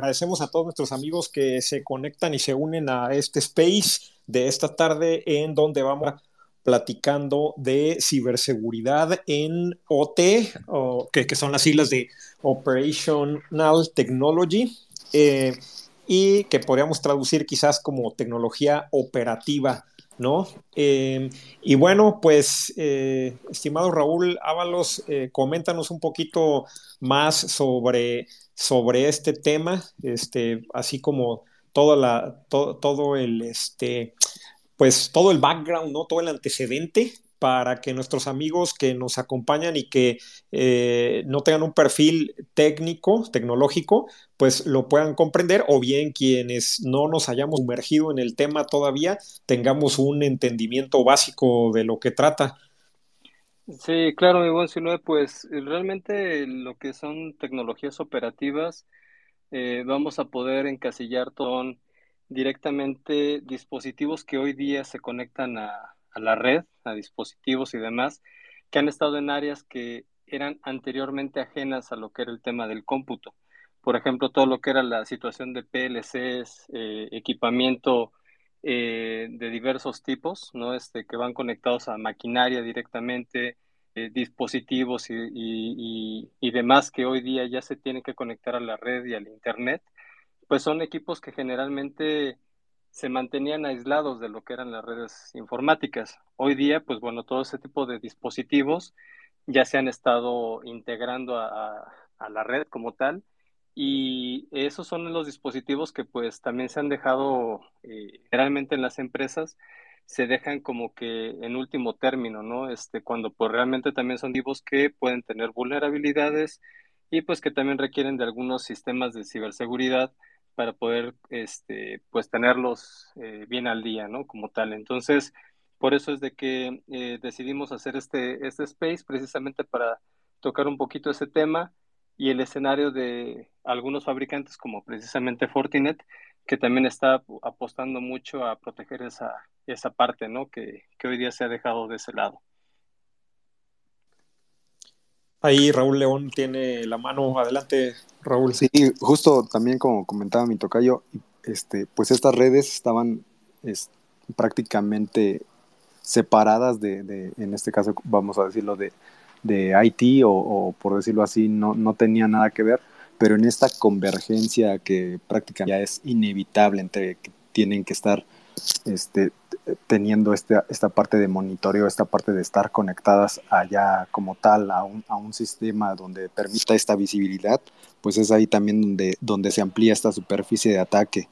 agradecemos a todos nuestros amigos que se conectan y se unen a este space de esta tarde en donde vamos platicando de ciberseguridad en OT, que, son las siglas de Operational Technology, eh, y que podríamos traducir quizás como tecnología operativa. ¿No? Eh, y bueno, pues, eh, estimado Raúl Ábalos, coméntanos un poquito más sobre sobre este tema, este, así como toda la, todo el, este, pues todo el background, ¿no? Todo el antecedente para que nuestros amigos que nos acompañan y que eh, no tengan un perfil técnico, tecnológico, pues lo puedan comprender, o bien quienes no nos hayamos sumergido en el tema todavía, tengamos un entendimiento básico de lo que trata. Sí, claro, mi buen Sinué, pues realmente lo que son tecnologías operativas, eh, vamos a poder encasillar todo directamente dispositivos que hoy día se conectan a, a la red, a dispositivos y demás, que han estado en áreas que eran anteriormente ajenas a lo que era el tema del cómputo. Por ejemplo, todo lo que era la situación de PLCs, eh, equipamiento eh, de diversos tipos, ¿no? Este, que van conectados a maquinaria directamente, eh, dispositivos y, y, demás que hoy día ya se tienen que conectar a la red y al Internet, pues son equipos que generalmente se mantenían aislados de lo que eran las redes informáticas. Hoy día, pues bueno, todo ese tipo de dispositivos ya se han estado integrando a, la red como tal y esos son los dispositivos que pues también se han dejado eh, generalmente en las empresas, se dejan como que en último término, ¿no? Este, cuando pues realmente también son vivos que pueden tener vulnerabilidades y pues que también requieren de algunos sistemas de ciberseguridad para poder este, pues tenerlos eh, bien al día, ¿no? Como tal. Entonces, por eso es de que eh, decidimos hacer este, este space precisamente para tocar un poquito ese tema y el escenario de algunos fabricantes como precisamente Fortinet, que también está apostando mucho a proteger esa, esa parte, ¿no? Que, que hoy día se ha dejado de ese lado. Ahí Raúl León tiene la mano. Adelante, Raúl. Sí, justo también como comentaba mi tocayo, este, pues estas redes estaban prácticamente separadas de, de, en este caso, vamos a decirlo, de, de IT o, por decirlo así, no, no tenía nada que ver, pero en esta convergencia que prácticamente ya es inevitable entre que tienen que estar este, teniendo este, esta parte de monitoreo, esta parte de estar conectadas allá como tal a un, a un sistema donde permita esta visibilidad, pues es ahí también donde, donde se amplía esta superficie de ataque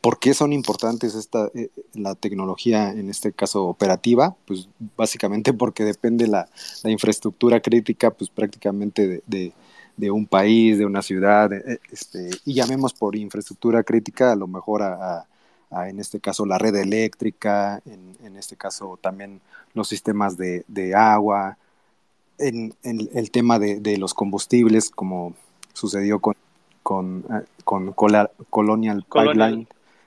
¿Por qué son importantes esta, eh, la tecnología, en este caso operativa? Pues básicamente porque depende la, la infraestructura crítica, pues prácticamente de, de, un país, de una ciudad, eh, este, y llamemos por infraestructura crítica a lo mejor a, a, en este caso la red eléctrica, en, en este caso también los sistemas de, de agua, en, en, el tema de, de los combustibles, como sucedió con, con, eh, con Colonial Pipeline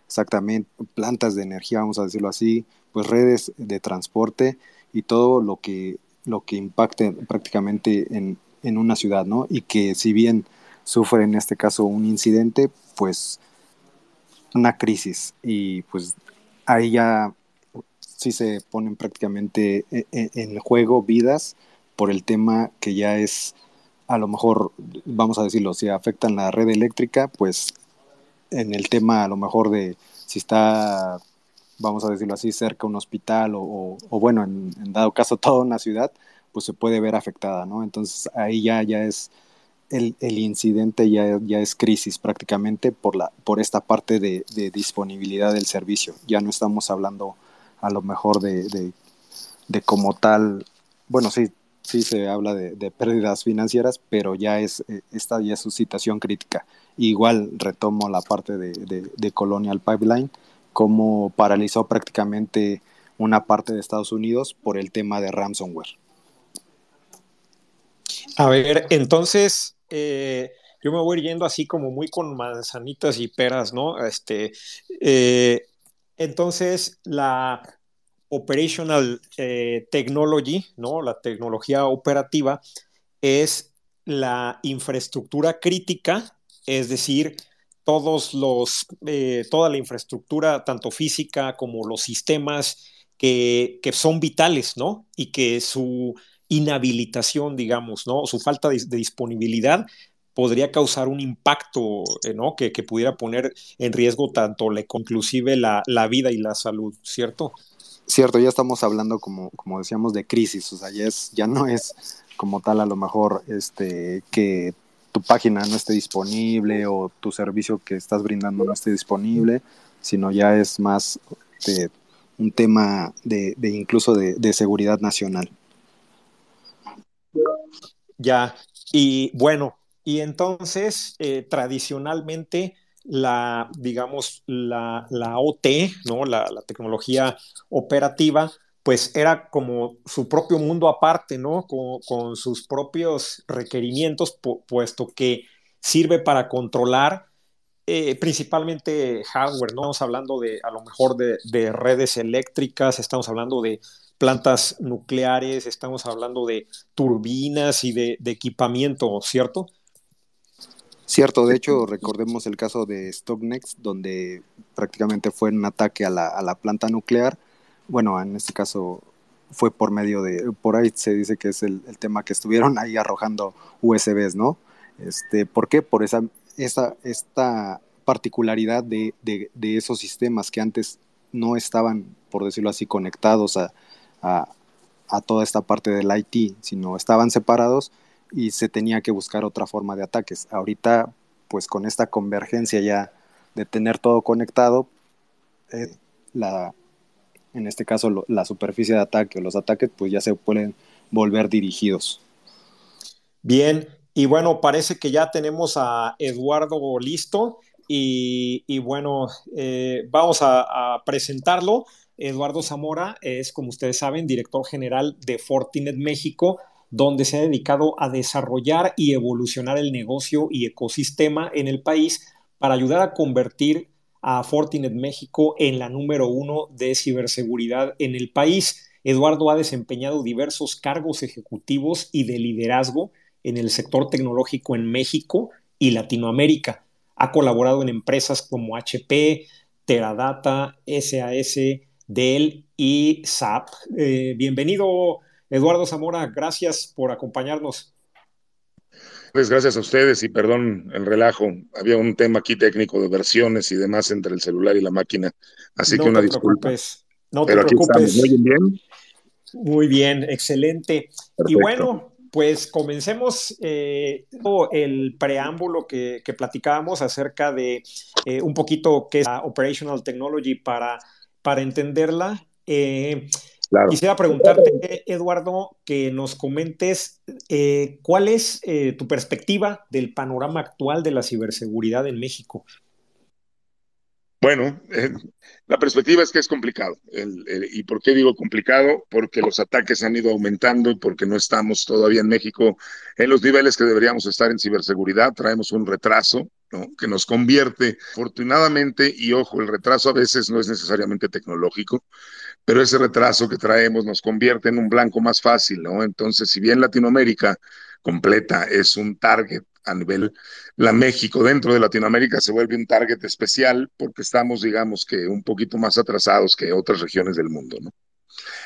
exactamente plantas de energía, vamos a decirlo así, pues redes de transporte y todo lo que, lo que impacte prácticamente en, en una ciudad, ¿no? Y que si bien sufre en este caso un incidente, pues una crisis y pues ahí ya sí se ponen prácticamente e, e, en juego vidas por el tema que ya es a lo mejor vamos a decirlo si afectan la red eléctrica pues en el tema a lo mejor de si está, vamos a decirlo así, cerca un hospital o, o, bueno, en, dado caso toda una ciudad, pues se puede ver afectada, ¿no? Entonces ahí ya, ya es, el, el incidente ya, ya es crisis prácticamente por, la, por esta parte de, de disponibilidad del servicio. Ya no estamos hablando a lo mejor de, de, como tal, bueno, sí, sí se habla de, pérdidas financieras, pero ya es, eh, esta ya es su situación crítica. Igual retomo la parte de, Colonial Pipeline, como paralizó prácticamente una parte de Estados Unidos por el tema de ransomware. A ver, entonces, eh, yo me voy yendo así como muy con manzanitas y peras, ¿no? Este, eh, entonces, la Operational eh, Technology, ¿no? La tecnología operativa es la infraestructura crítica, es decir, todos los, toda la infraestructura, tanto física como los sistemas que, son vitales, ¿no? Y que su inhabilitación, digamos, ¿no? Su falta de, disponibilidad podría causar un impacto, eh, ¿no? Que, pudiera poner en riesgo tanto la, inclusive la, la vida y la salud, ¿cierto? Cierto, ya estamos hablando, como, como decíamos, de crisis, o sea, ya, es, ya no es como tal a lo mejor este, que tu página no esté disponible o tu servicio que estás brindando no esté disponible, sino ya es más de un tema de, incluso de, seguridad nacional. Ya, y bueno, y entonces eh, tradicionalmente la, digamos, la, la OT, ¿no? La, tecnología operativa, pues era como su propio mundo aparte, ¿no? Con, sus propios requerimientos, puesto que sirve para controlar eh, principalmente hardware, ¿no? Estamos hablando de, a lo mejor, de, redes eléctricas, estamos hablando de plantas nucleares, estamos hablando de turbinas y de, de equipamiento, ¿cierto? Cierto, de hecho, recordemos el caso de Stocknext, donde prácticamente fue un ataque a la, a la planta nuclear. Bueno, en este caso fue por medio de, por ahí se dice que es el, tema que estuvieron ahí arrojando USBs, ¿no? Este, ¿Por qué? Por esa, esa esta particularidad de, de, esos sistemas que antes no estaban, por decirlo así, conectados a, a, toda esta parte del IT, sino estaban separados y se tenía que buscar otra forma de ataques. Ahorita, pues con esta convergencia ya de tener todo conectado, eh, la, en este caso la superficie de ataque o los ataques, pues ya se pueden volver dirigidos. Bien, y bueno, parece que ya tenemos a Eduardo listo y, bueno, eh, vamos a presentarlo. Eduardo Zamora es, como ustedes saben, director general de Fortinet México donde se ha dedicado a desarrollar y evolucionar el negocio y ecosistema en el país para ayudar a convertir a Fortinet México en la número uno de ciberseguridad en el país. Eduardo ha desempeñado diversos cargos ejecutivos y de liderazgo en el sector tecnológico en México y Latinoamérica. Ha colaborado en empresas como HP, Teradata, SAS, Dell y SAP. Eh, bienvenido, Eduardo Zamora, gracias por acompañarnos. Pues gracias a ustedes y perdón el relajo. Había un tema aquí técnico de versiones y demás entre el celular y la máquina. Así que una disculpa. No te preocupes. Muy bien. Muy bien, excelente. Y bueno, pues comencemos eh, el preámbulo que, platicábamos acerca de eh, un poquito qué es la Operational Technology para, para entenderla. Eh, Quisiera preguntarte, Eduardo, que nos comentes eh, cuál es eh, tu perspectiva del panorama actual de la ciberseguridad en México. Bueno, eh, la perspectiva es que es complicado. ¿Y por qué digo complicado? Porque los ataques han ido aumentando y porque no estamos todavía en México en los niveles que deberíamos estar en ciberseguridad. Traemos un retraso que nos convierte, afortunadamente, y ojo, el retraso a veces no es necesariamente tecnológico, pero ese retraso que traemos nos convierte en un blanco más fácil, ¿no? Entonces, si bien Latinoamérica completa es un target a nivel, la México dentro de Latinoamérica se vuelve un target especial porque estamos, digamos que, un poquito más atrasados que otras regiones del mundo.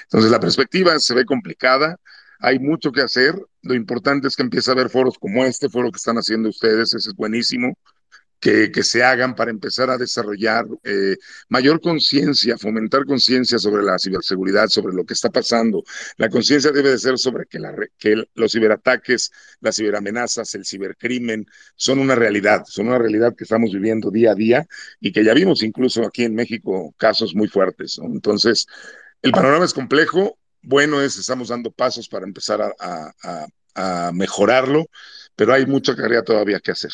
Entonces, la perspectiva se ve complicada, hay mucho que hacer, lo importante es que empiece a haber foros como este, foro que están haciendo ustedes, ese es buenísimo, que, se hagan para empezar a desarrollar eh, mayor conciencia, fomentar conciencia sobre la ciberseguridad, sobre lo que está pasando. La conciencia debe de ser sobre que, los ciberataques, las ciberamenazas, el cibercrimen son una realidad, son una realidad que estamos viviendo día a día y que ya vimos incluso aquí en México casos muy fuertes. Entonces, el panorama es complejo, bueno es, estamos dando pasos para empezar a, mejorarlo, pero hay mucha tarea todavía que hacer.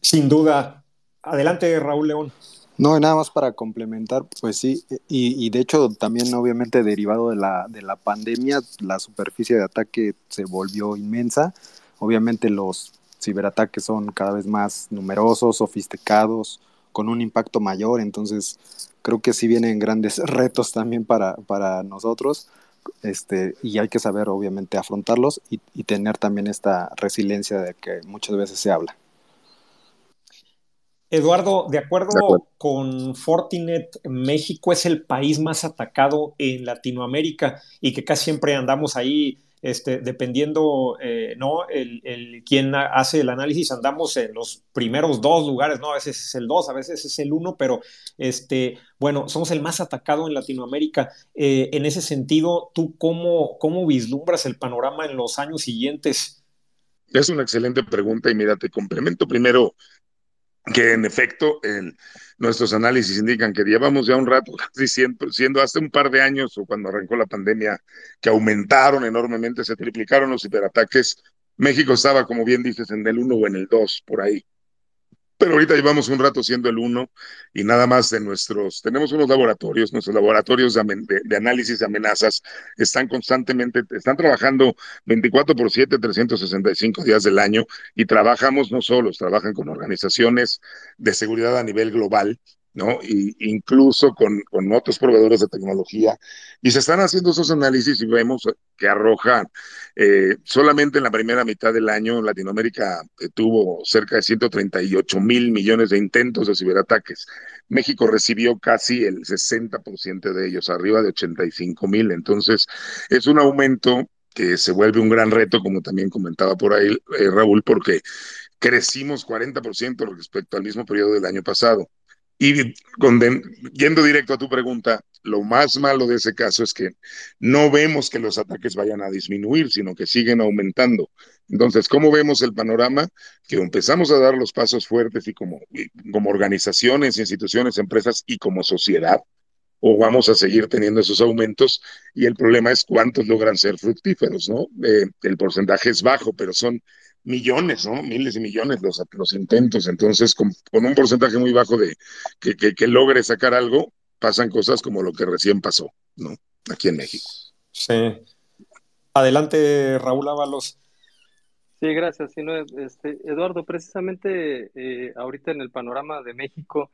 Sin duda. Adelante, Raúl León. No, nada más para complementar, pues sí, y, de hecho también obviamente derivado de la, de la pandemia, la superficie de ataque se volvió inmensa. Obviamente los ciberataques son cada vez más numerosos, sofisticados, con un impacto mayor, entonces creo que sí vienen grandes retos también para, para nosotros, este, y hay que saber obviamente afrontarlos y, y tener también esta resiliencia de que muchas veces se habla. Eduardo, de acuerdo, con Fortinet, México es el país más atacado en Latinoamérica y que casi siempre andamos ahí, este, dependiendo, eh, ¿no? El, el, quien hace el análisis, andamos en los primeros dos lugares, ¿no? A veces es el dos, a veces es el uno, pero, este, bueno, somos el más atacado en Latinoamérica. Eh, en ese sentido, ¿tú cómo, cómo vislumbras el panorama en los años siguientes? Es una excelente pregunta y mira, te complemento primero que en efecto el, nuestros análisis indican que llevamos ya un rato, siendo, siendo hace un par de años o cuando arrancó la pandemia, que aumentaron enormemente, se triplicaron los ciberataques. México estaba, como bien dices, en el 1 o en el 2, por ahí pero ahorita llevamos un rato siendo el uno y nada más de nuestros, tenemos unos laboratorios, nuestros laboratorios de, de, análisis de amenazas. Están constantemente, están trabajando 24 por 7, 365 días del año y trabajamos no solos, trabajan con organizaciones de seguridad a nivel global ¿no? Y incluso con, con, otros proveedores de tecnología. Y se están haciendo esos análisis y vemos que arrojan eh, solamente en la primera mitad del año Latinoamérica eh, tuvo cerca de 138 mil millones de intentos de ciberataques. México recibió casi el 60% de ellos, arriba de 85 mil. Entonces, es un aumento que se vuelve un gran reto, como también comentaba por ahí eh, Raúl, porque crecimos 40% respecto al mismo periodo del año pasado. Y con, yendo directo a tu pregunta, lo más malo de ese caso es que no vemos que los ataques vayan a disminuir, sino que siguen aumentando. Entonces, ¿cómo vemos el panorama? Que empezamos a dar los pasos fuertes y como, como organizaciones, instituciones, empresas y como sociedad, o vamos a seguir teniendo esos aumentos y el problema es cuántos logran ser fructíferos, ¿no? Eh, el porcentaje es bajo, pero son millones, ¿no? Miles y millones los, los intentos. Entonces, con, con, un porcentaje muy bajo de que, que, que, logre sacar algo, pasan cosas como lo que recién pasó, ¿no? Aquí en México. Sí. Adelante, Raúl Ábalos. Sí, gracias. Sí, no, este, Eduardo, precisamente eh, ahorita en el panorama de México,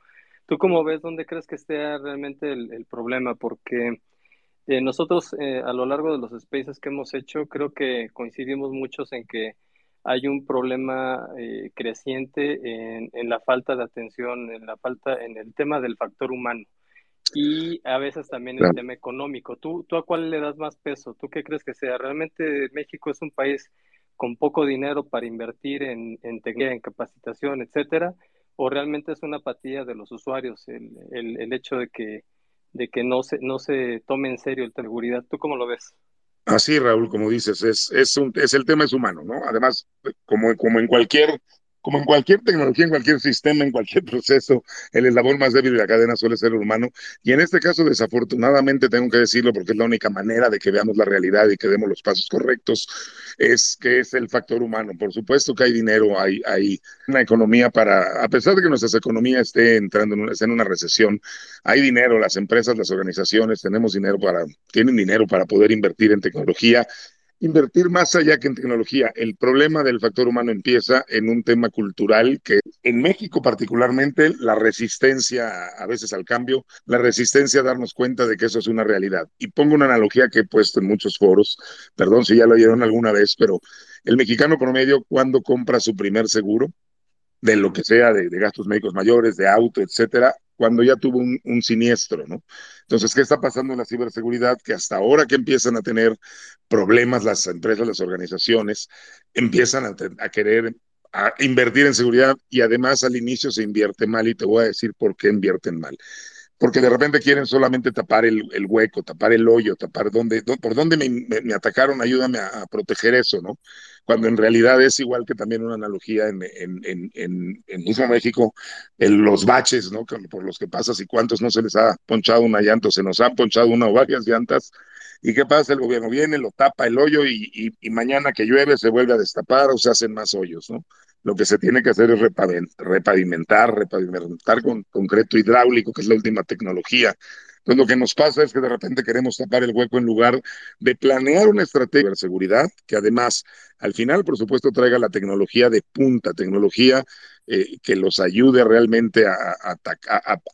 ¿tú cómo ves dónde crees que esté realmente el, el problema? Porque eh, nosotros eh, a lo largo de los spaces que hemos hecho, creo que coincidimos muchos en que hay un problema eh, creciente en, en, la falta de atención, en la falta, en el tema del factor humano y a veces también el tema económico. ¿Tú, ¿Tú a cuál le das más peso? ¿Tú qué crees que sea? ¿Realmente México es un país con poco dinero para invertir en, en tecnología, en capacitación, etcétera? ¿O realmente es una apatía de los usuarios el, el, el hecho de que, de que no, se, no se tome en serio el seguridad? ¿Tú cómo lo ves? Así, Raúl, como dices, es, es, un, es el tema es humano, ¿no? Además, como, como en cualquier como en cualquier tecnología, en cualquier sistema, en cualquier proceso, el eslabón más débil de la cadena suele ser el humano. Y en este caso, desafortunadamente, tengo que decirlo porque es la única manera de que veamos la realidad y que demos los pasos correctos, es que es el factor humano. Por supuesto que hay dinero, hay, una economía para, a pesar de que nuestra economía esté entrando en una, en una recesión, hay dinero, las empresas, las organizaciones, tenemos dinero para, tienen dinero para poder invertir en tecnología invertir más allá que en tecnología. El problema del factor humano empieza en un tema cultural que en México particularmente la resistencia a veces al cambio, la resistencia a darnos cuenta de que eso es una realidad. Y pongo una analogía que he puesto en muchos foros, perdón si ya lo oyeron alguna vez, pero el mexicano promedio cuando compra su primer seguro, de lo que sea, de, de gastos médicos mayores, de auto, etcétera, cuando ya tuvo un, siniestro, ¿no? Entonces, ¿qué está pasando en la ciberseguridad? Que hasta ahora que empiezan a tener problemas las empresas, las organizaciones, empiezan a, a querer a invertir en seguridad y además al inicio se invierte mal y te voy a decir por qué invierten mal. Porque de repente quieren solamente tapar el, el hueco, tapar el hoyo, tapar dónde, por dónde me, atacaron, ayúdame a, proteger eso, ¿no? cuando en realidad es igual que también una analogía en, en, en, en, en mismo México, en los baches, ¿no? Por los que pasas y cuántos no se les ha ponchado una llanta, se nos han ponchado una o varias llantas. ¿Y qué pasa? El gobierno viene, lo tapa el hoyo y, y, y mañana que llueve se vuelve a destapar o se hacen más hoyos, ¿no? Lo que se tiene que hacer es repavimentar, repavimentar con concreto hidráulico, que es la última tecnología, entonces, lo que nos pasa es que de repente queremos tapar el hueco en lugar de planear una estrategia de seguridad que además, al final, por supuesto, traiga la tecnología de punta, tecnología eh, que los ayude realmente a,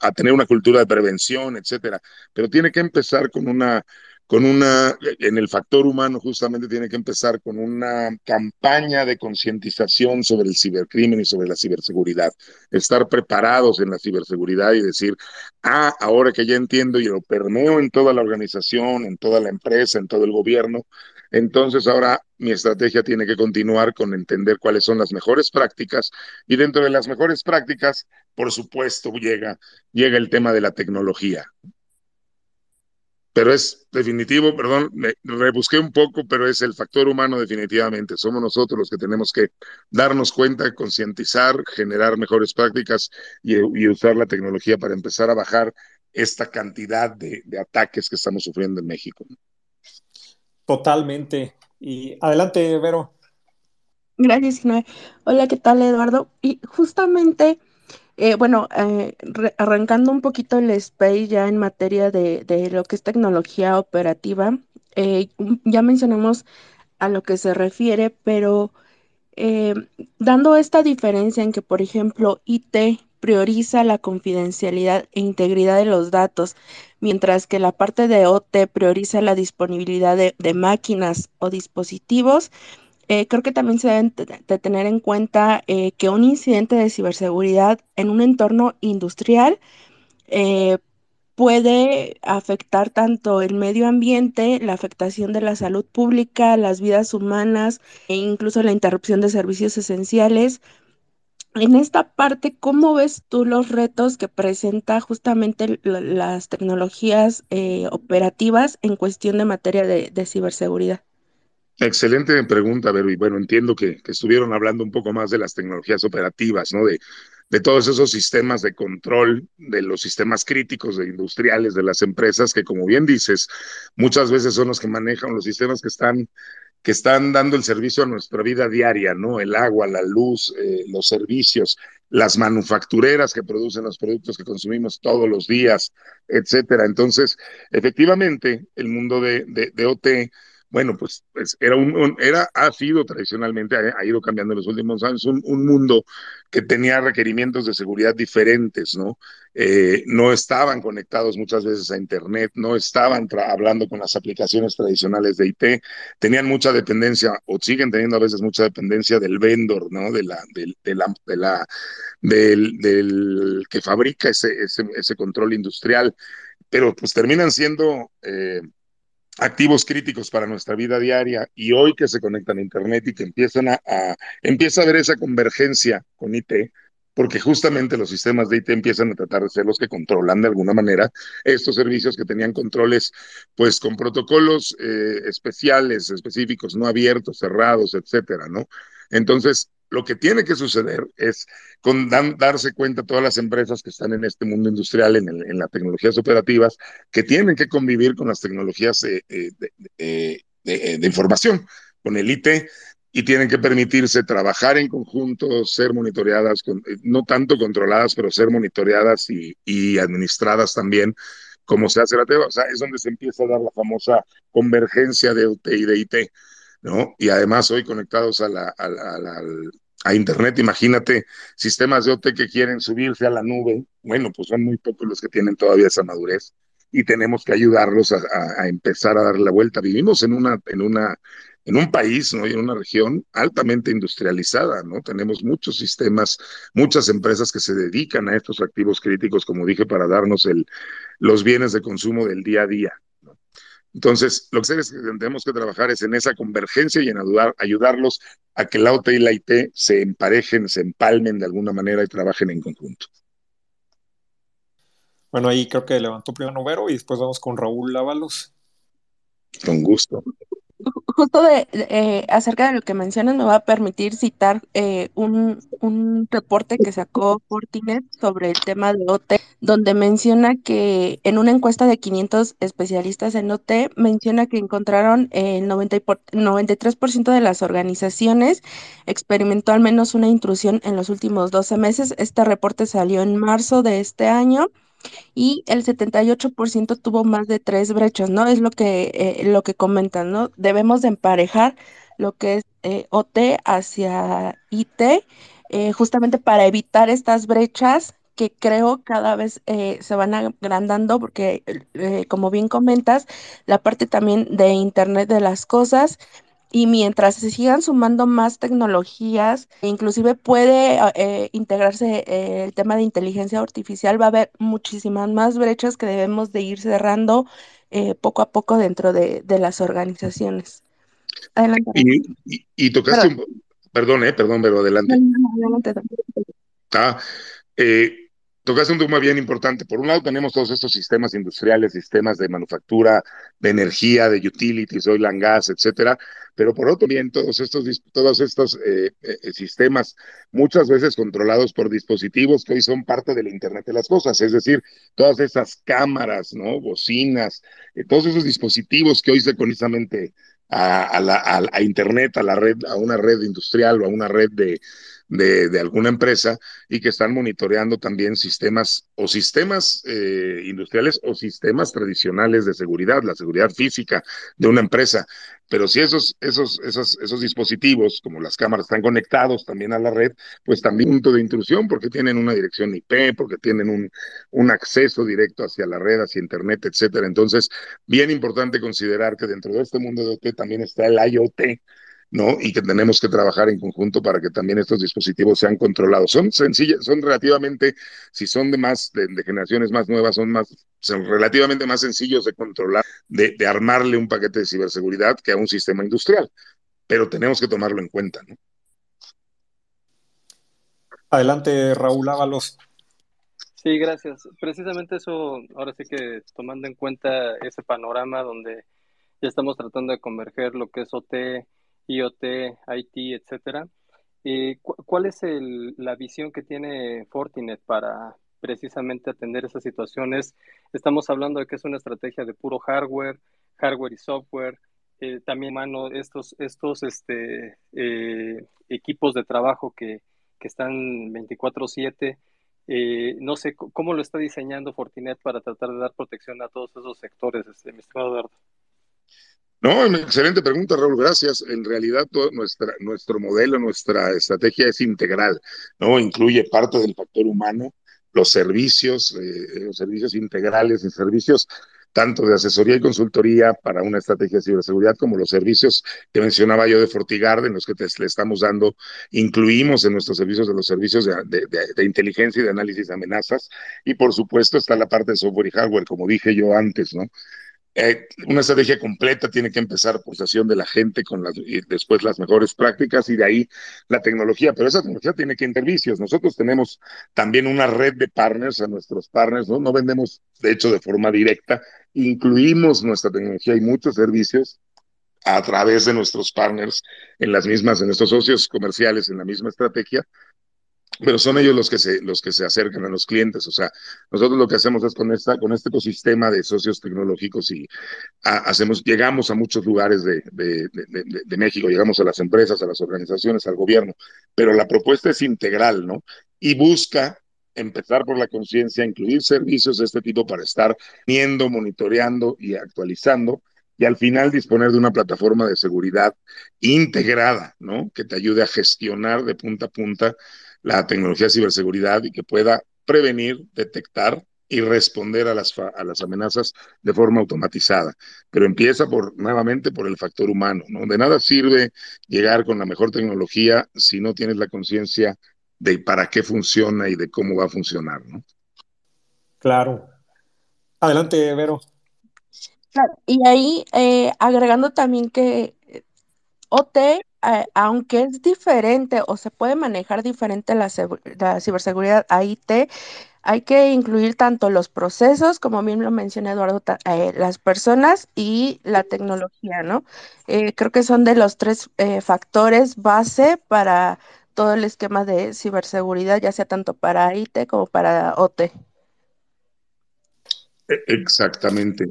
a, tener una cultura de prevención, etcétera. Pero tiene que empezar con una con una, en el factor humano justamente tiene que empezar con una campaña de concientización sobre el cibercrimen y sobre la ciberseguridad. Estar preparados en la ciberseguridad y decir, ah, ahora que ya entiendo y lo permeo en toda la organización, en toda la empresa, en todo el gobierno, entonces ahora mi estrategia tiene que continuar con entender cuáles son las mejores prácticas y dentro de las mejores prácticas, por supuesto, llega, llega el tema de la tecnología pero es definitivo, perdón, me rebusqué un poco, pero es el factor humano definitivamente. Somos nosotros los que tenemos que darnos cuenta, concientizar, generar mejores prácticas y, usar la tecnología para empezar a bajar esta cantidad de, ataques que estamos sufriendo en México. Totalmente. Y adelante, Vero. Gracias, Noé. Hola, ¿qué tal, Eduardo? Y justamente eh, bueno, eh, arrancando un poquito el space ya en materia de, lo que es tecnología operativa, eh, ya mencionamos a lo que se refiere, pero dando esta diferencia en que, por ejemplo, IT prioriza la confidencialidad e integridad de los datos, mientras que la parte de OT prioriza la disponibilidad de máquinas o dispositivos, eh, creo que también se deben de tener en cuenta eh, que un incidente de ciberseguridad en un entorno industrial eh, puede afectar tanto el medio ambiente, la afectación de la salud pública, las vidas humanas e incluso la interrupción de servicios esenciales. En esta parte, ¿cómo ves tú los retos que presenta justamente las tecnologías operativas en cuestión de materia de ciberseguridad? Excelente pregunta, Vero. Y bueno, entiendo que, estuvieron hablando un poco más de las tecnologías operativas, ¿no? De, de todos esos sistemas de control, de los sistemas críticos de industriales de las empresas, que como bien dices, muchas veces son los que manejan los sistemas que están, que están dando el servicio a nuestra vida diaria, ¿no? El agua, la luz, eh, los servicios, las manufactureras que producen los productos que consumimos todos los días, etcétera. Entonces, efectivamente, el mundo de, de, de OT bueno, pues, pues, era un, era, ha sido tradicionalmente, ha, ido cambiando en los últimos años, un, mundo que tenía requerimientos de seguridad diferentes, ¿no? Eh, no estaban conectados muchas veces a Internet, no estaban hablando con las aplicaciones tradicionales de IT, tenían mucha dependencia o siguen teniendo a veces mucha dependencia del vendor, ¿no? De la, del, de la, del, del, que fabrica ese, ese, ese, control industrial, pero pues terminan siendo... Eh, activos críticos para nuestra vida diaria y hoy que se conectan a Internet y que empiezan a, empieza a haber esa convergencia con IT, porque justamente los sistemas de IT empiezan a tratar de ser los que controlan de alguna manera estos servicios que tenían controles, pues con protocolos eh, especiales, específicos, no abiertos, cerrados, etcétera, ¿no? Entonces, lo que tiene que suceder es con darse cuenta todas las empresas que están en este mundo industrial, en, las tecnologías operativas, que tienen que convivir con las tecnologías eh, eh, eh, de, información, con el IT, y tienen que permitirse trabajar en conjunto, ser monitoreadas, no tanto controladas, pero ser monitoreadas y, administradas también como se hace la TEBA. O sea, es donde se empieza a dar la famosa convergencia de OT y de IT. ¿no? Y además hoy conectados a, la, a, Internet, imagínate sistemas de OT que quieren subirse a la nube, bueno, pues son muy pocos los que tienen todavía esa madurez y tenemos que ayudarlos a, empezar a dar la vuelta. Vivimos en una, en una, en un país, ¿no? Y en una región altamente industrializada, ¿no? Tenemos muchos sistemas, muchas empresas que se dedican a estos activos críticos, como dije, para darnos el, los bienes de consumo del día a día. Entonces, lo que tenemos que trabajar es en esa convergencia y en ayudar, ayudarlos a que la OT y la IT se emparejen, se empalmen de alguna manera y trabajen en conjunto. Bueno, ahí creo que levantó primero Vero y después vamos con Raúl Lávalos. Con gusto justo de, eh, acerca de lo que mencionas, me va a permitir citar eh, un, un, reporte que sacó Fortinet sobre el tema de OT, donde menciona que en una encuesta de 500 especialistas en OT, menciona que encontraron el 90 93% de las organizaciones experimentó al menos una intrusión en los últimos 12 meses. Este reporte salió en marzo de este año y el 78% tuvo más de tres brechas, ¿no? Es lo que, eh, lo que comentan, ¿no? Debemos de emparejar lo que es eh, OT hacia IT, eh, justamente para evitar estas brechas que creo cada vez se van agrandando porque, como bien comentas, la parte también de Internet de las Cosas y mientras se sigan sumando más tecnologías, inclusive puede eh, integrarse el tema de inteligencia artificial, va a haber muchísimas más brechas que debemos de ir cerrando poco a poco dentro de, las organizaciones. Adelante. Y, y, tocaste un, Perdón, eh, perdón, pero adelante. Ah, eh, tocaste un tema bien importante. Por un lado tenemos todos estos sistemas industriales, sistemas de manufactura, de energía, de utilities, oil and gas, etcétera. Pero por otro bien todos estos, todos estos eh, eh, sistemas, muchas veces controlados por dispositivos que hoy son parte del Internet de las cosas, es decir, todas esas cámaras, ¿no? Bocinas, todos esos dispositivos que hoy se conjuntamente a, la, a, Internet, a la red, a una red industrial o a una red de, de, alguna empresa y que están monitoreando también sistemas o sistemas eh, industriales o sistemas tradicionales de seguridad, la seguridad física de una empresa. Pero si esos, esos, esos, esos dispositivos, como las cámaras, están conectados también a la red, pues también un punto de intrusión porque tienen una dirección IP, porque tienen un, un acceso directo hacia la red, hacia Internet, etcétera. Entonces, bien importante considerar que dentro de este mundo de OT también está el IoT, ¿no? Y que tenemos que trabajar en conjunto para que también estos dispositivos sean controlados. Son sencillas, son relativamente, si son de más, de, generaciones más nuevas, son más, son relativamente más sencillos de controlar, de, de, armarle un paquete de ciberseguridad que a un sistema industrial. Pero tenemos que tomarlo en cuenta, ¿no? Adelante, Raúl Ábalos. Sí, gracias. Precisamente eso, ahora sí que tomando en cuenta ese panorama donde ya estamos tratando de converger lo que es OT, IoT, IT, etcétera. Eh, ¿Cuál es la visión que tiene Fortinet para precisamente atender esas situaciones? Estamos hablando de que es una estrategia de puro hardware, hardware y software, eh, también mano estos, estos este, eh, equipos de trabajo que, que están 24/7. no sé cómo lo está diseñando Fortinet para tratar de dar protección a todos esos sectores, este, mi estimado Eduardo. No, excelente pregunta, Raúl, gracias. En realidad, todo nuestra, nuestro modelo, nuestra estrategia es integral, ¿no? Incluye parte del factor humano, los servicios, eh, los servicios integrales, los servicios tanto de asesoría y consultoría para una estrategia de ciberseguridad como los servicios que mencionaba yo de FortiGuard, en los que le estamos dando, incluimos en nuestros servicios de los servicios de, inteligencia y de análisis de amenazas, y por supuesto está la parte de software y hardware, como dije yo antes, ¿no? Eh, una estrategia completa tiene que empezar por sesión de la gente con y después las mejores prácticas y de ahí la tecnología, pero esa tecnología tiene que intervicios. Nosotros tenemos también una red de partners a nuestros partners, ¿no? No vendemos, de hecho, de forma directa, incluimos nuestra tecnología y muchos servicios a través de nuestros partners en las mismas, en nuestros socios comerciales, en la misma estrategia, pero son ellos los que se los que se acercan a los clientes. O sea, nosotros lo que hacemos es con esta con este ecosistema de socios tecnológicos y hacemos llegamos a muchos lugares de, de, de, de, México, llegamos a las empresas, a las organizaciones, al gobierno, pero la propuesta es integral, ¿no? Y busca empezar por la conciencia, incluir servicios de este tipo para estar viendo, monitoreando y actualizando y al final disponer de una plataforma de seguridad integrada, ¿no? Que te ayude a gestionar de punta a punta la tecnología de ciberseguridad y que pueda prevenir, detectar y responder a las, a las amenazas de forma automatizada. Pero empieza por, nuevamente por el factor humano. ¿no? De nada sirve llegar con la mejor tecnología si no tienes la conciencia de para qué funciona y de cómo va a funcionar. ¿no? Claro. Adelante, Vero. y ahí eh, agregando también que OT eh, aunque es diferente o se puede manejar diferente la, ciberseguridad AIT, hay que incluir tanto los procesos, como bien lo menciona Eduardo, eh, las personas y la tecnología, ¿no? Eh, creo que son de los tres factores base para todo el esquema de ciberseguridad, ya sea tanto para AIT como para OT. E-, exactamente.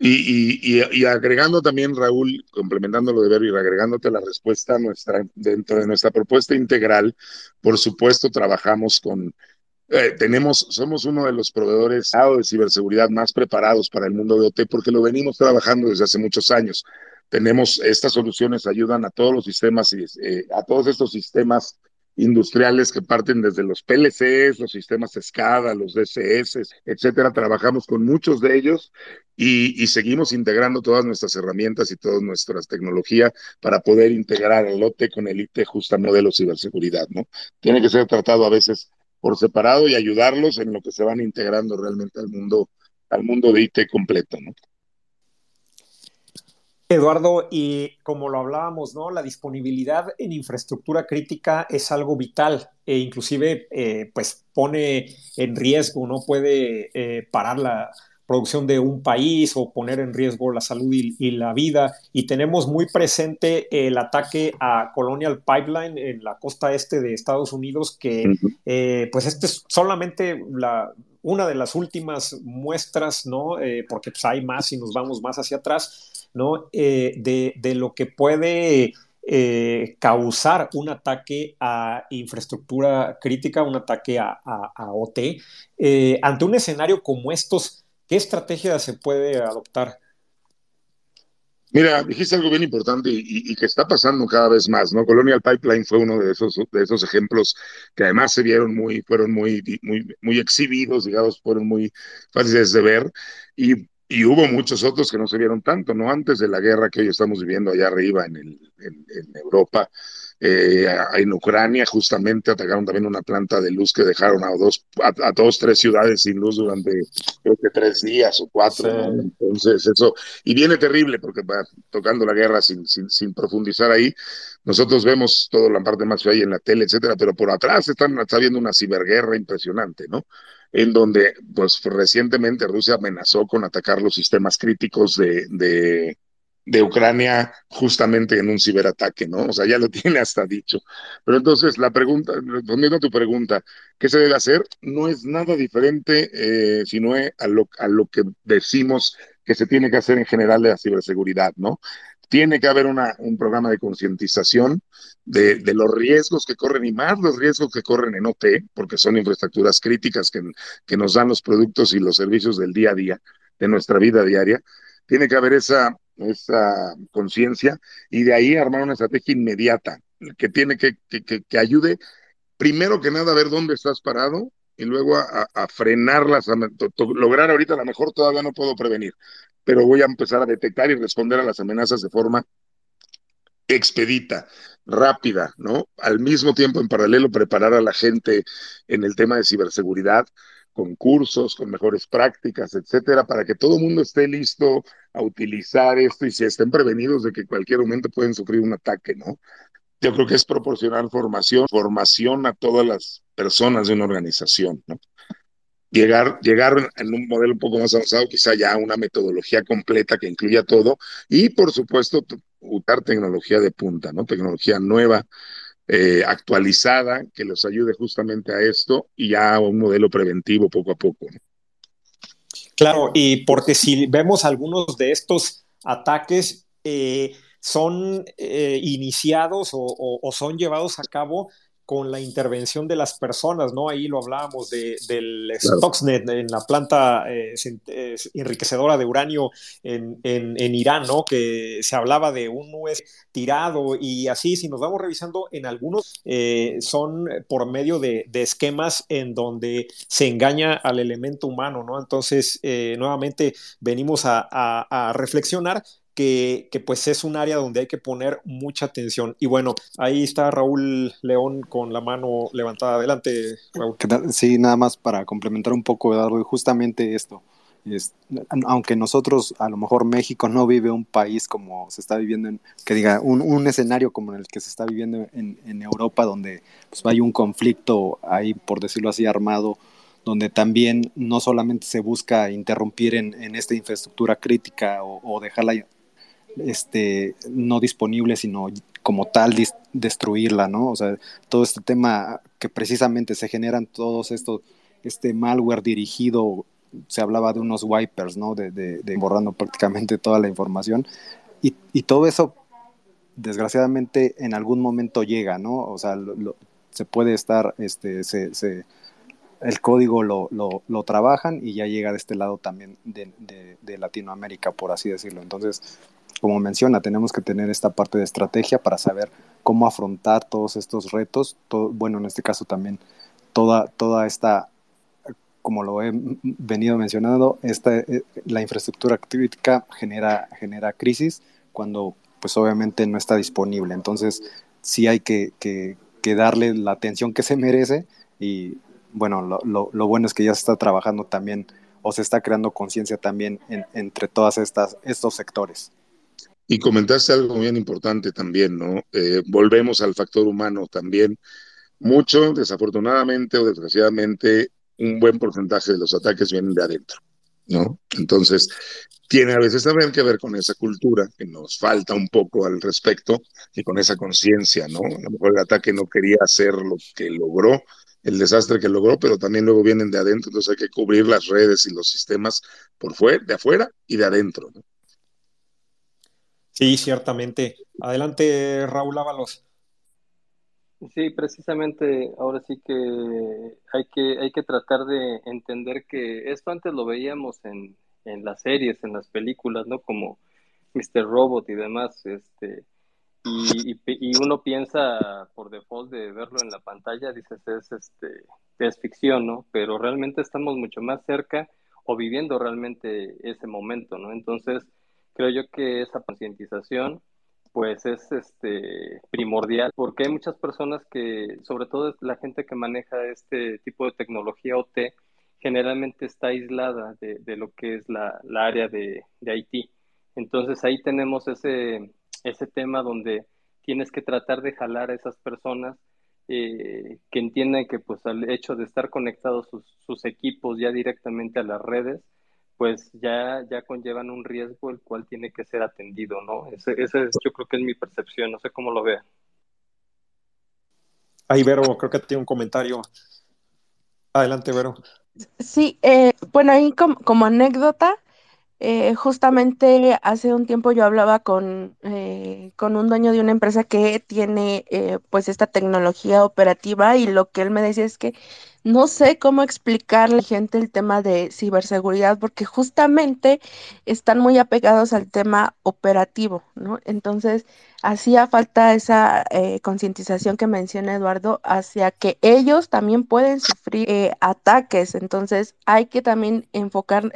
Y, y, y, agregando también, Raúl, complementando lo de Vero y agregándote la respuesta nuestra, dentro de nuestra propuesta integral, por supuesto, trabajamos con, eh, tenemos, somos uno de los proveedores de ciberseguridad más preparados para el mundo de OT porque lo venimos trabajando desde hace muchos años. Tenemos, estas soluciones ayudan a todos los sistemas, eh, a todos estos sistemas industriales que parten desde los PLCs, los sistemas SCADA, los DCS, etcétera. Trabajamos con muchos de ellos y, seguimos integrando todas nuestras herramientas y toda nuestra tecnología para poder integrar el lote con el IT justa modelo ciberseguridad, ¿no? Tiene que ser tratado a veces por separado y ayudarlos en lo que se van integrando realmente al mundo, al mundo de IT completo, ¿no? Eduardo, y como lo hablábamos, ¿no? La disponibilidad en infraestructura crítica es algo vital e inclusive eh, pues pone en riesgo, no puede eh, parar la producción de un país o poner en riesgo la salud y, la vida. Y tenemos muy presente el ataque a Colonial Pipeline en la costa este de Estados Unidos, que eh, pues este es solamente la, una de las últimas muestras, ¿no? porque pues, hay más y nos vamos más hacia atrás ¿no? Eh, de, lo que puede eh, causar un ataque a infraestructura crítica, un ataque a, OT. Eh, ante un escenario como estos, ¿qué estrategia se puede adoptar? Mira, dijiste algo bien importante y, que está pasando cada vez más, ¿no? Colonial Pipeline fue uno de esos, de esos ejemplos que además se vieron muy, fueron muy, muy, muy exhibidos, digamos, fueron muy fáciles de ver. Y y hubo muchos otros que no se vieron tanto, ¿no? Antes de la guerra que hoy estamos viviendo allá arriba en, el, en, Europa, eh, en Ucrania justamente atacaron también una planta de luz que dejaron a dos, a, dos, tres ciudades sin luz durante creo que tres días o cuatro. Entonces eso, y viene terrible porque va tocando la guerra sin, sin, sin profundizar ahí, nosotros vemos toda la parte más ahí en la tele, etcétera, pero por atrás están, está habiendo una ciberguerra impresionante, ¿no? En donde pues recientemente Rusia amenazó con atacar los sistemas críticos de, de, de, Ucrania justamente en un ciberataque, ¿no? O sea, ya lo tiene hasta dicho. Pero entonces la pregunta, respondiendo a tu pregunta, ¿qué se debe hacer? No es nada diferente, eh, sino a lo, a lo que decimos que se tiene que hacer en general de la ciberseguridad, ¿no? Tiene que haber un programa de concientización de, los riesgos que corren y más los riesgos que corren en OT, porque son infraestructuras críticas que, nos dan los productos y los servicios del día a día, de nuestra vida diaria. Tiene que haber esa, conciencia y de ahí armar una estrategia inmediata que tiene que, ayude primero que nada a ver dónde estás parado y luego a, a frenarlas, a, lograr ahorita a lo mejor todavía no puedo prevenir, pero voy a empezar a detectar y responder a las amenazas de forma expedita, rápida, ¿no? Al mismo tiempo, en paralelo, preparar a la gente en el tema de ciberseguridad, con cursos, con mejores prácticas, etcétera, para que todo el mundo esté listo a utilizar esto y se estén prevenidos de que cualquier momento pueden sufrir un ataque, ¿no? Yo creo que es proporcionar formación, formación a todas las personas de una organización, ¿no? Llegar, llegar en un modelo un poco más avanzado, quizá ya una metodología completa que incluya todo y por supuesto usar tecnología de punta, ¿no? Tecnología nueva, eh, actualizada, que los ayude justamente a esto y ya un modelo preventivo poco a poco. Claro, y porque si vemos algunos de estos ataques, eh, son eh, iniciados o, son llevados a cabo con la intervención de las personas, ¿no? Ahí lo hablábamos de, del Stuxnet en la planta eh, enriquecedora de uranio en, en, Irán, ¿no? Que se hablaba de un US tirado y así, si nos vamos revisando, en algunos eh, son por medio de, esquemas en donde se engaña al elemento humano, ¿no? Entonces, eh, nuevamente venimos a, a reflexionar que, pues es un área donde hay que poner mucha atención. Y bueno, ahí está Raúl León con la mano levantada. Adelante, Raúl. Sí, nada más para complementar un poco, Eduardo, justamente esto. Es, aunque nosotros, a lo mejor México no vive un país como se está viviendo, en, que diga, un, un escenario como el que se está viviendo en, Europa, donde pues, hay un conflicto ahí, por decirlo así, armado, donde también no solamente se busca interrumpir en, en esta infraestructura crítica o, o dejarla este, no disponible, sino como tal destruirla, ¿no? O sea, todo este tema que precisamente se generan todos estos, este malware dirigido, se hablaba de unos wipers, ¿no? De, de, borrando prácticamente toda la información. Y, y, todo eso, desgraciadamente, en algún momento llega, ¿no? O sea, se puede estar, este, el código lo, lo, lo, trabajan y ya llega de este lado también de, de, Latinoamérica, por así decirlo. Entonces, como menciona, tenemos que tener esta parte de estrategia para saber cómo afrontar todos estos retos, bueno, en este caso también toda, toda esta, como lo he venido mencionando, esta, eh, la infraestructura crítica genera, genera crisis cuando pues obviamente no está disponible. Entonces sí hay que, darle la atención que se merece y bueno, lo, bueno es que ya se está trabajando también o se está creando conciencia también entre todas estas estos sectores. Y comentaste algo bien importante también, ¿no? Eh, volvemos al factor humano también. Mucho, desafortunadamente o desgraciadamente, un buen porcentaje de los ataques vienen de adentro, ¿no? Entonces, tiene a veces también que ver con esa cultura que nos falta un poco al respecto y con esa conciencia, ¿no? A lo mejor el ataque no quería hacer lo que logró, el desastre que logró, pero también luego vienen de adentro, entonces hay que cubrir las redes y los sistemas por fuera, de afuera y de adentro, ¿no? Sí, ciertamente. Adelante, Raúl Ábalos. Sí, precisamente ahora sí que hay que, hay que tratar de entender que esto antes lo veíamos en, en las series, en las películas, ¿no? Como Mr. Robot y demás, este, y, y, uno piensa por default de verlo en la pantalla, dices, es, este, es ficción, ¿no? Pero realmente estamos mucho más cerca o viviendo realmente ese momento, ¿no? Entonces, creo yo que esa concientización pues es este primordial porque hay muchas personas que sobre todo la gente que maneja este tipo de tecnología OT generalmente está aislada de, lo que es la, área de, de Haití entonces ahí tenemos ese ese tema donde tienes que tratar de jalar a esas personas eh, que entiendan que pues al hecho de estar conectados sus, sus equipos ya directamente a las redes pues ya, ya conllevan un riesgo el cual tiene que ser atendido, ¿no? Ese, ese yo creo que es mi percepción, no sé cómo lo vean. Ahí, Vero, creo que tiene un comentario. Adelante, Vero. Sí, eh, bueno, ahí como anécdota, eh, justamente hace un tiempo yo hablaba con, eh, con un dueño de una empresa que tiene eh, pues esta tecnología operativa y lo que él me decía es que no sé cómo explicarle a la gente el tema de ciberseguridad porque justamente están muy apegados al tema operativo, ¿no? Entonces, hacía falta esa concientización que menciona Eduardo hacia que ellos también pueden sufrir ataques, entonces hay que también enfocar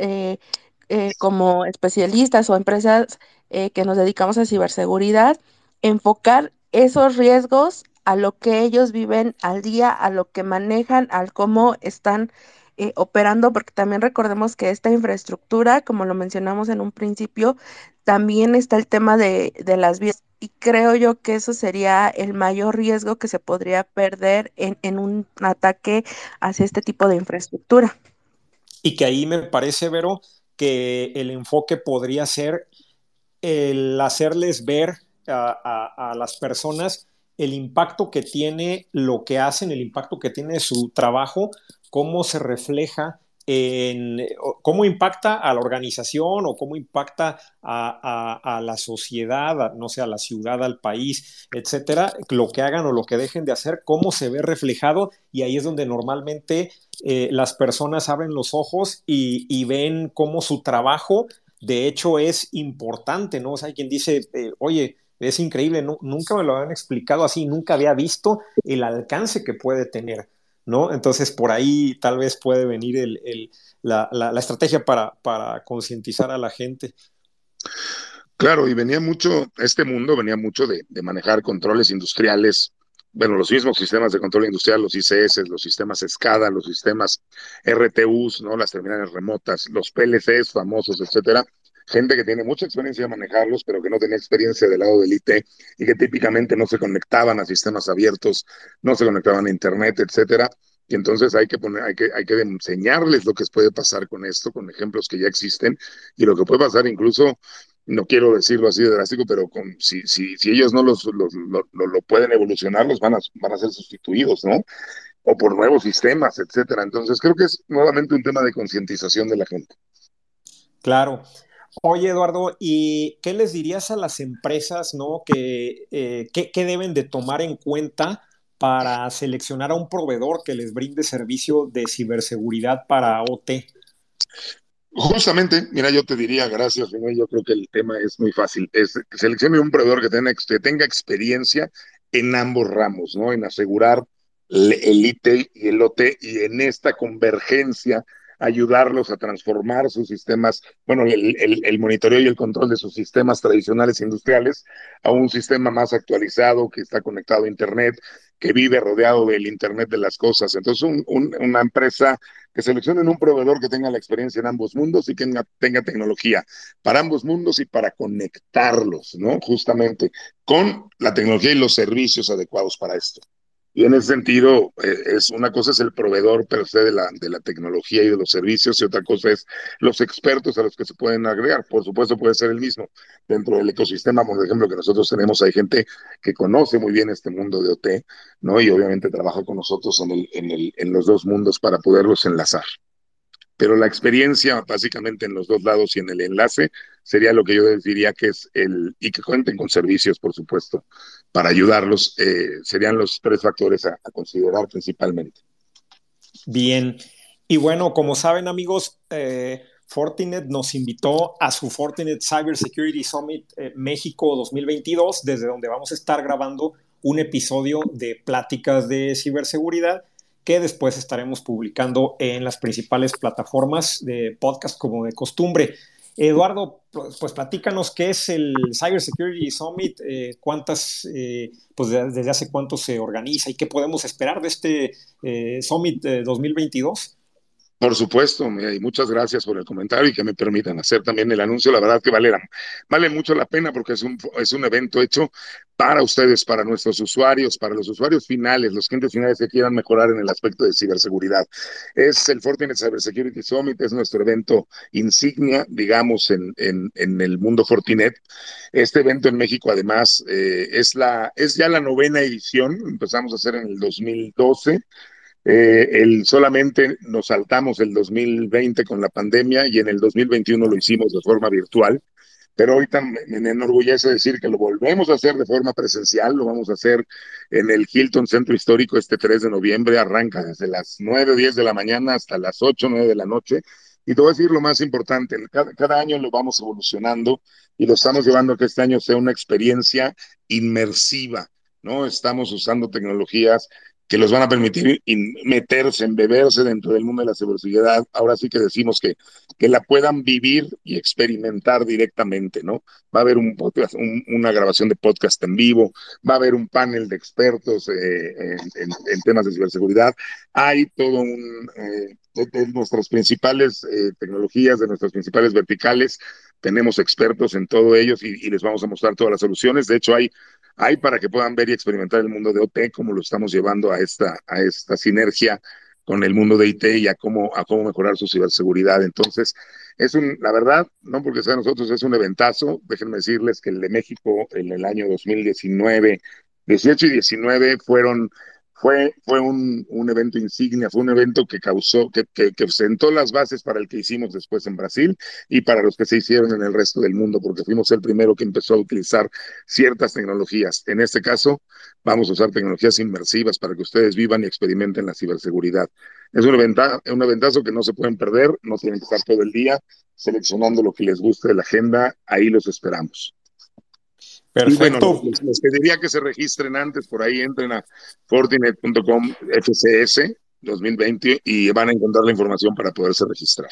eh, como especialistas o empresas eh, que nos dedicamos a ciberseguridad, enfocar esos riesgos a lo que ellos viven al día, a lo que manejan, al cómo están eh, operando, porque también recordemos que esta infraestructura, como lo mencionamos en un principio, también está el tema de, las vías. Y creo yo que eso sería el mayor riesgo que se podría perder en, en un ataque hacia este tipo de infraestructura. Y que ahí me parece, Vero, que el enfoque podría ser el hacerles ver a, las personas el impacto que tiene lo que hacen, el impacto que tiene su trabajo, cómo se refleja en cómo impacta a la organización o cómo impacta a, la sociedad, no sé, a la ciudad, al país, etcétera, lo que hagan o lo que dejen de hacer, cómo se ve reflejado, y ahí es donde normalmente eh, las personas abren los ojos y, ven cómo su trabajo, de hecho, es importante, ¿no? O sea, hay quien dice, eh, oye, es increíble, nunca me lo habían explicado así, nunca había visto el alcance que puede tener. ¿no? Entonces por ahí tal vez puede venir la, estrategia para, concientizar a la gente. Claro, y venía mucho, este mundo venía mucho de, manejar controles industriales, bueno, los mismos sistemas de control industrial, los ICS, los sistemas SCADA, los sistemas RTUs, ¿no? Las terminales remotas, los PLCs famosos, etcétera. Gente que tiene mucha experiencia de manejarlos, pero que no tenía experiencia del lado del IT y que típicamente no se conectaban a sistemas abiertos, no se conectaban a Internet, etcétera. Y entonces hay que poner, hay que, hay que enseñarles lo que puede pasar con esto, con ejemplos que ya existen, y lo que puede pasar incluso, no quiero decirlo así de drástico, pero si, si, si ellos no los, los, lo, lo, pueden evolucionar, los van a, van a ser sustituidos, ¿no? O por nuevos sistemas, etcétera. Entonces creo que es nuevamente un tema de concientización de la gente. Claro. Oye, Eduardo, ¿y qué les dirías a las empresas, no? Que, eh, ¿qué, deben de tomar en cuenta para seleccionar a un proveedor que les brinde servicio de ciberseguridad para OT? Justamente, mira, yo te diría, gracias, yo creo que el tema es muy fácil. Es seleccione un proveedor que tenga, que tenga experiencia en ambos ramos, ¿no? En asegurar el IT y el OT y en esta convergencia ayudarlos a transformar sus sistemas, bueno, el, el, el, monitoreo y el control de sus sistemas tradicionales industriales a un sistema más actualizado que está conectado a Internet, que vive rodeado del Internet de las cosas. Entonces, un, un, una empresa que seleccione un proveedor que tenga la experiencia en ambos mundos y que tenga, tenga tecnología para ambos mundos y para conectarlos, ¿no? Justamente con la tecnología y los servicios adecuados para esto. Y en ese sentido, eh, es una cosa es el proveedor per se de la, de la tecnología y de los servicios, y otra cosa es los expertos a los que se pueden agregar. Por supuesto, puede ser el mismo. Dentro del ecosistema, por ejemplo, que nosotros tenemos, hay gente que conoce muy bien este mundo de OT, ¿no? Y obviamente trabaja con nosotros en, el, en, el, en los dos mundos para poderlos enlazar pero la experiencia básicamente en los dos lados y en el enlace sería lo que yo diría que es el, y que cuenten con servicios, por supuesto, para ayudarlos, eh, serían los tres factores a, considerar principalmente. Bien, y bueno, como saben amigos, eh, Fortinet nos invitó a su Fortinet Cyber Security Summit eh, México 2022, desde donde vamos a estar grabando un episodio de pláticas de ciberseguridad que después estaremos publicando en las principales plataformas de podcast como de costumbre. Eduardo, pues, platícanos qué es el Cyber Security Summit, eh, cuántas, eh, pues desde hace cuánto se organiza y qué podemos esperar de este eh, Summit 2022. Por supuesto, y muchas gracias por el comentario y que me permitan hacer también el anuncio. La verdad que vale, vale mucho la pena porque es un, es un evento hecho para ustedes, para nuestros usuarios, para los usuarios finales, los clientes finales que quieran mejorar en el aspecto de ciberseguridad. Es el Fortinet Cyber Security Summit, es nuestro evento insignia, digamos, en, en, en el mundo Fortinet. Este evento en México, además, eh, es, la, es ya la novena edición, empezamos a hacer en el 2012. Eh, el, solamente nos saltamos el 2020 con la pandemia y en el 2021 lo hicimos de forma virtual. Pero ahorita me, me enorgullece decir que lo volvemos a hacer de forma presencial, lo vamos a hacer en el Hilton Centro Histórico este 3 de noviembre, arranca desde las 9 o 10 de la mañana hasta las 8 o 9 de la noche. Y te voy a decir lo más importante, cada, cada, año lo vamos evolucionando y lo estamos llevando a que este año sea una experiencia inmersiva, ¿no? Estamos usando tecnologías que los van a permitir meterse, embeberse dentro del mundo de la ciberseguridad. Ahora sí que decimos que, que la puedan vivir y experimentar directamente, ¿no? Va a haber un podcast, un, una grabación de podcast en vivo, va a haber un panel de expertos eh, en, temas de ciberseguridad. Hay todo un, eh, de, de, nuestras principales eh, tecnologías, de nuestras principales verticales, tenemos expertos en todo ellos y, y les vamos a mostrar todas las soluciones. De hecho, hay hay para que puedan ver y experimentar el mundo de OT, cómo lo estamos llevando a esta, a esta sinergia con el mundo de IT y a cómo, a cómo mejorar su ciberseguridad. Entonces, es un, la verdad, no porque sea nosotros, es un eventazo. Déjenme decirles que el de México en el año 2019, 18 y 19 fueron fue, fue un, un, evento insignia, fue un evento que causó, que, que, que, sentó las bases para el que hicimos después en Brasil y para los que se hicieron en el resto del mundo, porque fuimos el primero que empezó a utilizar ciertas tecnologías. En este caso, vamos a usar tecnologías inmersivas para que ustedes vivan y experimenten la ciberseguridad. Es un, eventa, un eventazo que no se pueden perder, no tienen que estar todo el día seleccionando lo que les guste de la agenda, ahí los esperamos. Perfecto. Bueno, les, les, pediría que se registren antes, por ahí entren a fortinet.com FCS 2020 y van a encontrar la información para poderse registrar.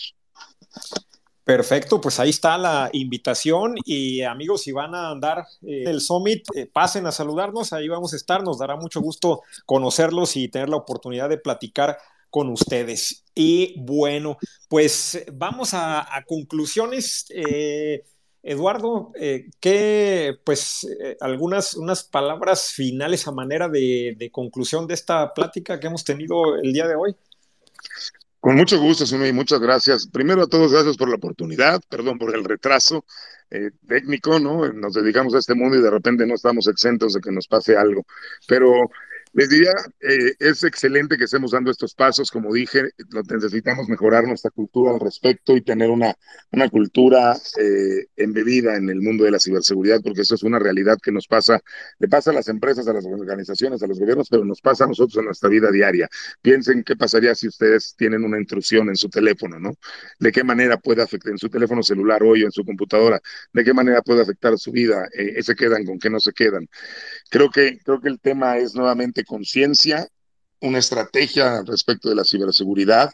Perfecto, pues ahí está la invitación y amigos, si van a andar eh, el Summit, eh, pasen a saludarnos, ahí vamos a estar, nos dará mucho gusto conocerlos y tener la oportunidad de platicar con ustedes. Y bueno, pues vamos a, a conclusiones. Eh, Eduardo, eh, ¿qué, pues, eh, algunas unas palabras finales a manera de, de, conclusión de esta plática que hemos tenido el día de hoy? Con mucho gusto, y muchas gracias. Primero a todos, gracias por la oportunidad, perdón por el retraso eh, técnico, ¿no? Nos dedicamos a este mundo y de repente no estamos exentos de que nos pase algo. Pero Les diría, eh, es excelente que estemos dando estos pasos, como dije, necesitamos mejorar nuestra cultura al respecto y tener una, una cultura eh, embebida en el mundo de la ciberseguridad, porque eso es una realidad que nos pasa, le pasa a las empresas, a las organizaciones, a los gobiernos, pero nos pasa a nosotros en nuestra vida diaria. Piensen qué pasaría si ustedes tienen una intrusión en su teléfono, ¿no? ¿De qué manera puede afectar en su teléfono celular hoy o en su computadora? ¿De qué manera puede afectar su vida? Eh, ¿Se quedan con qué no se quedan? Creo que, creo que el tema es nuevamente conciencia, una estrategia respecto de la ciberseguridad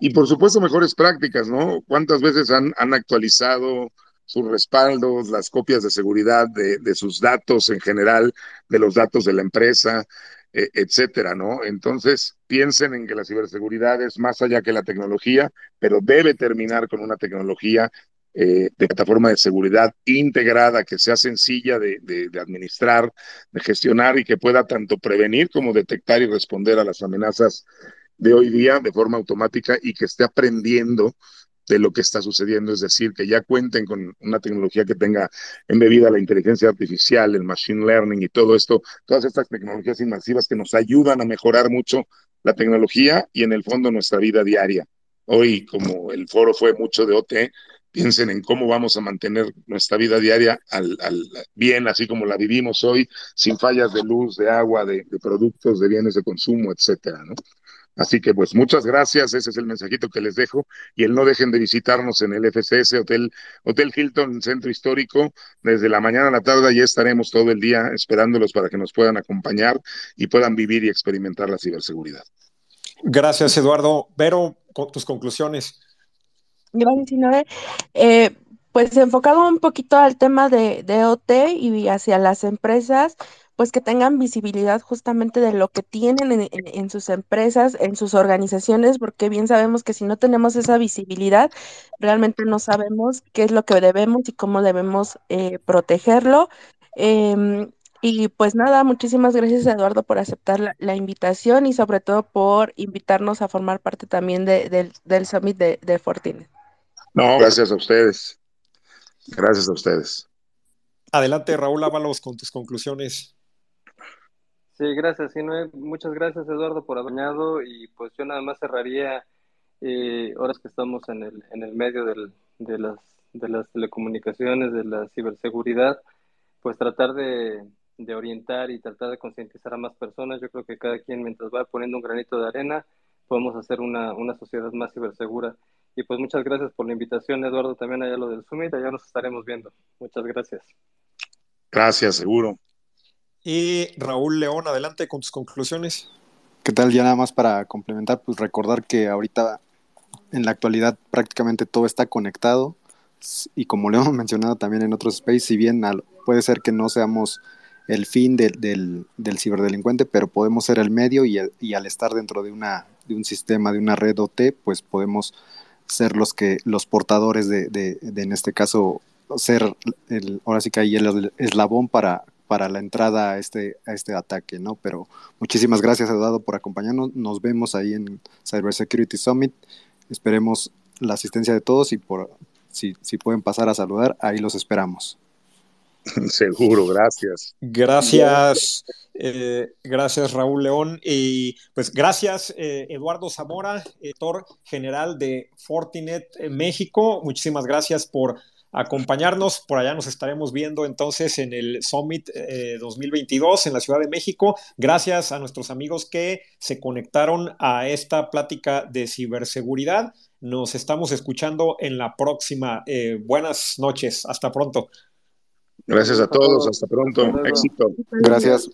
y por supuesto mejores prácticas, ¿no? ¿Cuántas veces han, han actualizado sus respaldos, las copias de seguridad de, de, sus datos en general, de los datos de la empresa, eh, etcétera, ¿no? Entonces, piensen en que la ciberseguridad es más allá que la tecnología, pero debe terminar con una tecnología eh, de plataforma de seguridad integrada, que sea sencilla de, de, administrar, de gestionar y que pueda tanto prevenir como detectar y responder a las amenazas de hoy día de forma automática y que esté aprendiendo de lo que está sucediendo, es decir, que ya cuenten con una tecnología que tenga embebida la inteligencia artificial, el machine learning y todo esto, todas estas tecnologías inmersivas que nos ayudan a mejorar mucho la tecnología y en el fondo nuestra vida diaria. Hoy, como el foro fue mucho de OT, piensen en cómo vamos a mantener nuestra vida diaria al, al, bien, así como la vivimos hoy, sin fallas de luz, de agua, de, productos, de bienes de consumo, etcétera, ¿no? Así que pues muchas gracias, ese es el mensajito que les dejo y el no dejen de visitarnos en el FCS Hotel, Hotel Hilton Centro Histórico desde la mañana a la tarde, ya estaremos todo el día esperándolos para que nos puedan acompañar y puedan vivir y experimentar la ciberseguridad. Gracias Eduardo. Vero, tus conclusiones. Gracias, Sinoe. Eh, pues enfocado un poquito al tema de, OT y hacia las empresas, pues que tengan visibilidad justamente de lo que tienen en, sus empresas, en sus organizaciones, porque bien sabemos que si no tenemos esa visibilidad, realmente no sabemos qué es lo que debemos y cómo debemos eh, protegerlo. Eh, y pues nada, muchísimas gracias Eduardo por aceptar la, invitación y sobre todo por invitarnos a formar parte también de, del Summit de, de Fortinet. No, gracias a ustedes. Gracias a ustedes. Adelante, Raúl Ábalos, con tus conclusiones. Sí, gracias. Sí, no, muchas gracias, Eduardo, por adueñado. Y pues yo nada más cerraría, eh, ahora que estamos en el, en el medio del, de, las, de las telecomunicaciones, de la ciberseguridad, pues tratar de, de orientar y tratar de concientizar a más personas. Yo creo que cada quien, mientras va poniendo un granito de arena, podemos hacer una, una sociedad más cibersegura. Y pues muchas gracias por la invitación, Eduardo, también allá lo del Summit, allá nos estaremos viendo. Muchas gracias. Gracias, seguro. Y Raúl León, adelante con tus conclusiones. ¿Qué tal? Ya nada más para complementar, pues recordar que ahorita en la actualidad prácticamente todo está conectado y como le hemos mencionado también en otros space, si bien al, puede ser que no seamos el fin de, del, del, ciberdelincuente, pero podemos ser el medio y, y al estar dentro de, una, de un sistema, de una red OT, pues podemos ser los que los portadores de, de, de en este caso ser el ahora sí que ahí el eslabón para para la entrada a este a este ataque no pero muchísimas gracias Eduardo por acompañarnos. Nos vemos ahí en Cybersecurity Summit. Esperemos la asistencia de todos y por si, si pueden pasar a saludar ahí los esperamos. Seguro, gracias. Gracias, eh, gracias Raúl León. Y pues gracias eh, Eduardo Zamora, editor general de Fortinet México. Muchísimas gracias por acompañarnos. Por allá nos estaremos viendo entonces en el Summit eh, 2022 en la Ciudad de México. Gracias a nuestros amigos que se conectaron a esta plática de ciberseguridad. Nos estamos escuchando en la próxima. Eh, buenas noches. Hasta pronto. Gracias a todos, hasta pronto, éxito. Gracias.